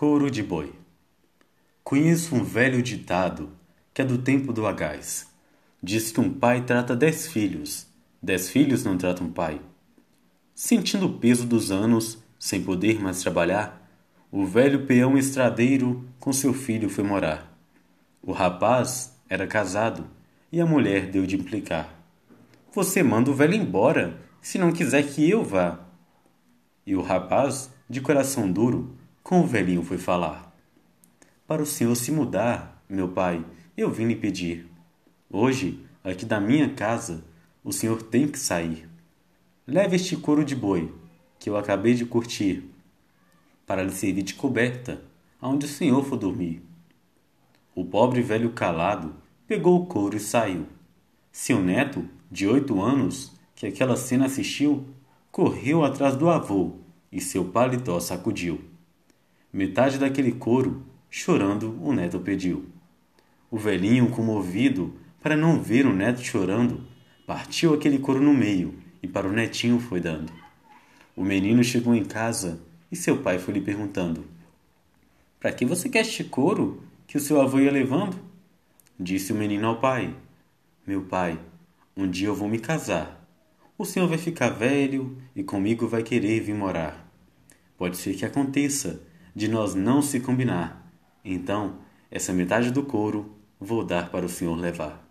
Couro de boi. Conheço um velho ditado que é do tempo do agás. Diz que um pai trata dez filhos, dez filhos não tratam um pai. Sentindo o peso dos anos, sem poder mais trabalhar, o velho peão estradeiro com seu filho foi morar. O rapaz era casado e a mulher deu de implicar. Você manda o velho embora, se não quiser que eu vá. E o rapaz, de coração duro, com o velhinho foi falar. Para o senhor se mudar, meu pai, eu vim lhe pedir. Hoje, aqui da minha casa, o senhor tem que sair. Leve este couro de boi, que eu acabei de curtir, para lhe servir de coberta, aonde o senhor for dormir. O pobre velho calado pegou o couro e saiu. Seu neto, de oito anos, que aquela cena assistiu, correu atrás do avô e seu paletó sacudiu. Metade daquele couro, chorando, o neto pediu. O velhinho, comovido, para não ver o neto chorando, partiu aquele couro no meio e para o netinho foi dando. O menino chegou em casa e seu pai foi lhe perguntando: Para que você quer este couro que o seu avô ia levando? Disse o menino ao pai: Meu pai, um dia eu vou me casar. O senhor vai ficar velho e comigo vai querer vir morar. Pode ser que aconteça de nós não se combinar. Então, essa metade do couro vou dar para o senhor levar.